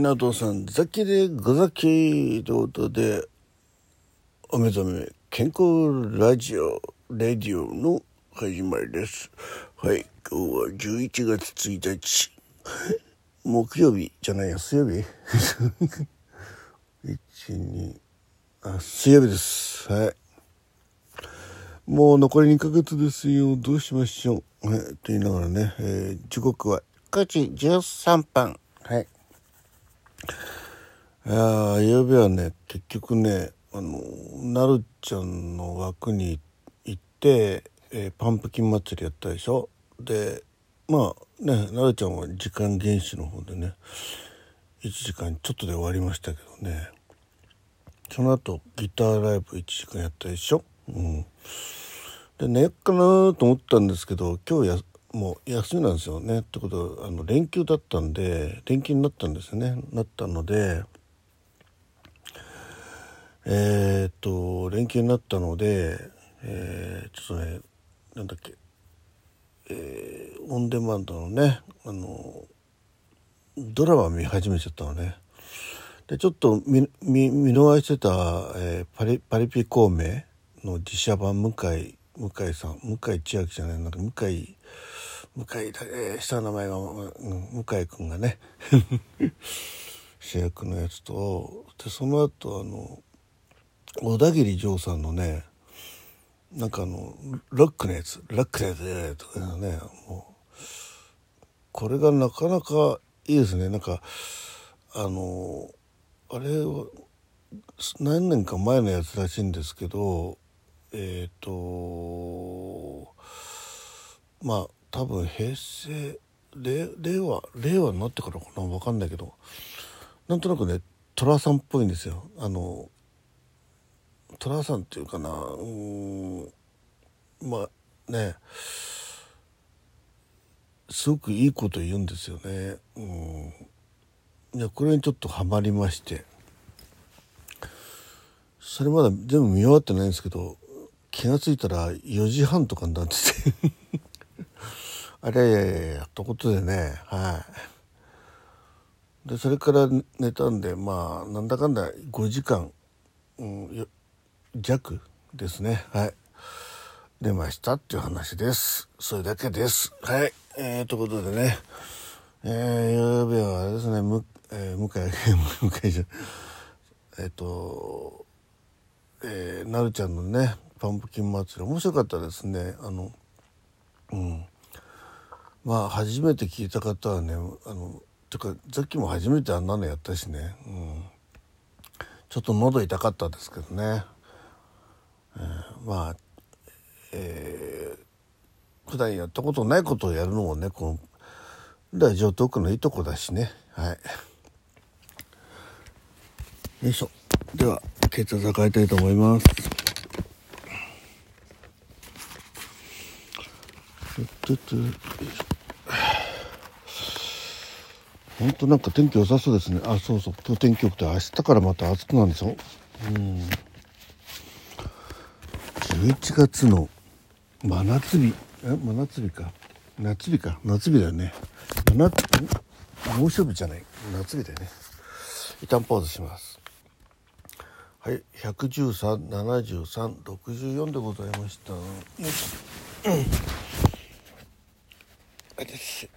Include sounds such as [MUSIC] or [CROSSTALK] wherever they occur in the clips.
港さんザキでござきということでお目覚め健康ラジオレディオの始まりです。はい今日は11月1日木曜日じゃないや水曜日。[LAUGHS] 12あ水曜日です。はい。もう残り2ヶ月ですよ。どうしましょう。はいと言いながらね、えー、時刻は9時13分はいいや曜日はね。結局ねあのなるちゃんの枠に行って、えー、パンプキン祭りやったでしょ？でまあねなるちゃんは時間厳守の方でね1時間ちょっとで終わりましたけどね。その後ギターライブ1時間やったでしょ？うん。で寝よっかなと思ったんですけど今日やもう休みなんですよね。ってことはあの連休だったんで連休になったんですよね。なったのでえー、っと連休になったので、えー、ちょっとねなんだっけ、えー、オンデマンドのねあのドラマ見始めちゃったのね。でちょっと見見見逃してた、えー、パリパリピ孔明の自社版向井向井さん向井千秋じゃないなんか向井向井だ、えー、下の名前が、向井君がね [LAUGHS] 主役のやつとでその後あの小田切丈さんのねなんかあのロックのやつロックのやつとかねもう。これがなかなかいいですね。なんかあのあれは何年か前のやつらしいんですけどえっ、ー、とまあ多分平成令和令和になってからかな分かんないけど。なんとなくね寅さんっぽいんですよ。あの寅さんっていうかなうんまあねすごくいいこと言うんですよね。うん。いやこれにちょっとハマりまして。それまだ全部見終わってないんですけど気が付いたら4時半とかになってて。[LAUGHS] あれやったことでねはい。でそれから寝たんでまあなんだかんだ5時間、うん、弱ですね。はい。出ましたっていう話です。それだけです。はい。えー、ということでね。えー、曜日はですね。む、えー、向井向井じゃえっ、ー、とえー、なるちゃんのねパンプキン祭り面白かったですね。あのうん。まあ初めて聞いた方はねあのてかさっきも初めてあんなのやったしね、うん、ちょっと喉痛かったですけどね。えー、まあ、えー、普段やったことないことをやるのもねこのラジオトークのいいとこだしね。はい。よいしょ。では血圧測りたいと思います。本当なんか天気良さそうですね。あそうそう。今日天気良くて明日からまた暑くなるんでしょ？うん。11月の真夏日。え真夏日か。夏日か。夏日だよね。真夏猛暑日じゃない。夏日だよね。一旦ポーズします。はい。1137364でございました。よし、うん、あです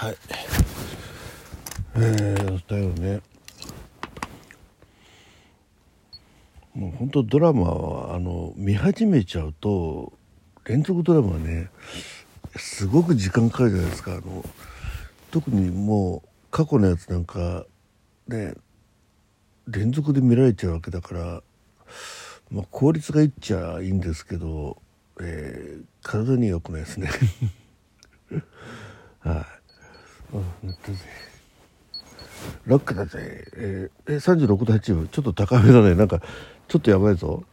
はいえー、だよね。もう本当ドラマはあの見始めちゃうと連続ドラマはねすごく時間かかるじゃないですか。あの特にもう過去のやつなんかね連続で見られちゃうわけだから、まあ、効率がいっちゃいいんですけど、えー、体には良くないですね。[LAUGHS] はい、うん、ったぜロックだぜ。えー、え36度8分。ちょっと高めだね。なんかちょっとやばいぞ。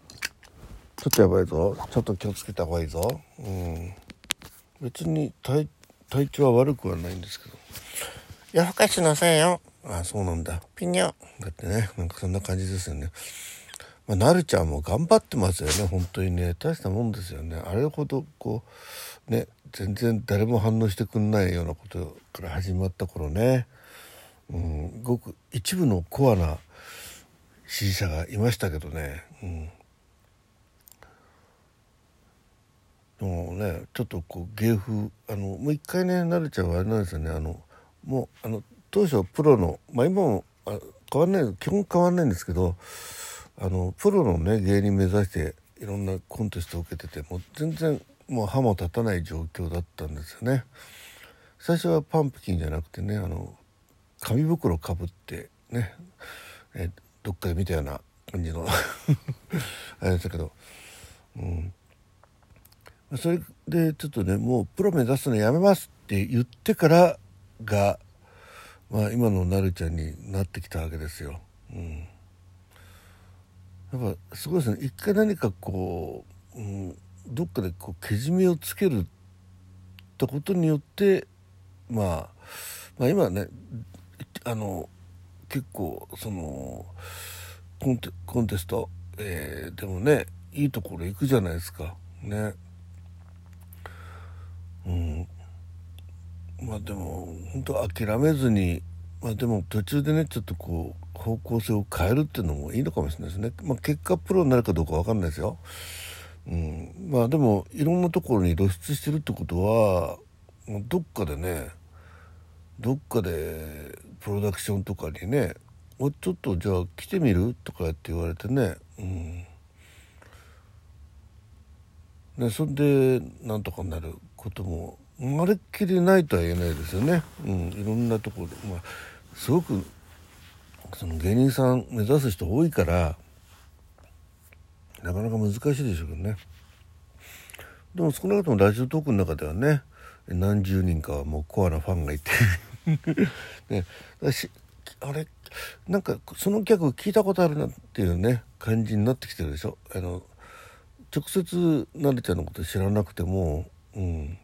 ちょっとやばいぞ。ちょっと気をつけた方がいいぞ。うん。別に体体調は悪くはないんですけど。夜更かしなさいよ。あそうなんだ。ピニョだってねなんかそんな感じですよね。まあ、なるちゃんも頑張ってますよね。本当にね。大したもんですよね。あれほどこうね全然誰も反応してくんないようなことから始まった頃ね、うん、ごく一部のコアな支持者がいましたけどね、うん、でもねちょっとこう芸風あのもう一回ねなるちゃんはあれなんですよね。あのもうあの当初プロのまあ今もあ変わんない基本変わんないんですけどあのプロのね芸人目指していろんなコンテストを受けててもう全然もう歯も立たない状況だったんですよね。最初はパンプキンじゃなくてねあの紙袋かぶってねえどっかで見たような感じの。[LAUGHS] あれでしたけど、うん、それでちょっとねもうプロ目指すのやめますって言ってからが、まあ、今のなるちゃんになってきたわけですよ。うん。やっぱすごいですね。一回何かこう、うん、どっかでこうけじめをつけるってことによって、まあ、まあ今ねあの結構そのコンテコンテスト、えー、でもねいいところ行くじゃないですかね。うん、まあでも本当諦めずにまあでも途中でねちょっとこう方向性を変えるっていうのもいいのかもしれないですね。まあ、結果プロになるかどうか分かんないですよ。うん、まあでもいろんなところに露出してるってことはどっかでねどっかでプロダクションとかにね「もうちょっとじゃあ来てみる?」とかって言われてね、うん、ねそれでなんとかなることもまるっきりないとは言えないですよね、うん、いろんなところで、まあ、すごくその芸人さん目指す人多いからなかなか難しいでしょうけどね。でも少なくともラジオトークの中ではね何十人かはもうコアなファンがいて。[LAUGHS] ね、あれなんかその客聞いたことあるなっていうね感じになってきてるでしょ？あの直接なるちゃんのこと知らなくてもうん。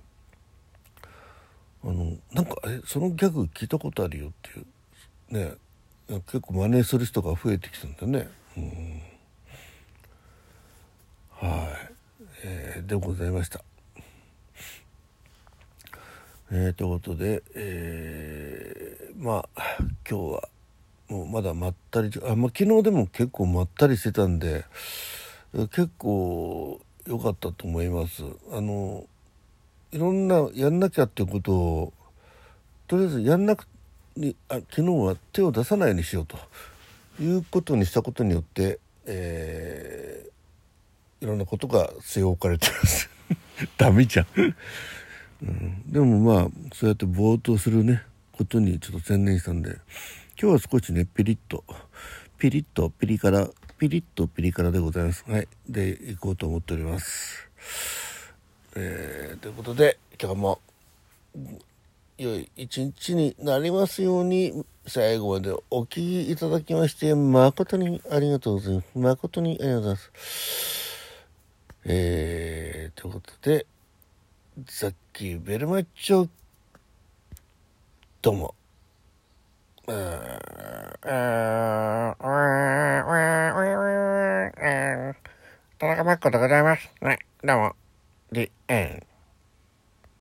あのなんかえそのギャグ聞いたことあるよっていうね。結構真似する人が増えてきたんだね。うん。はい、えー、でございました。えー、ということで、えー、まあ今日はもうまだまったりあ、まあ、昨日でも結構まったりしてたんで結構良かったと思います。あのいろんなやんなきゃっていうことをとりあえずやんなくにあ昨日は手を出さないようにしようと。いうことにしたことによって、えー、いろんなことが据え置かれてます。[LAUGHS] ダメじゃん、でもまあそうやってぼーっとするねことにちょっと専念したんで今日は少しねピリッとピリッとピリ辛ピリッとピリ辛でございます。はい。で行こうと思っております。えー、ということで今日も良い一日になりますように最後までお聴きいただきまして誠にありがとうございます。誠にありがとうございます。えー、ということでさっきベルマッチョどうも田中真子でございます。ね、どうも。The end.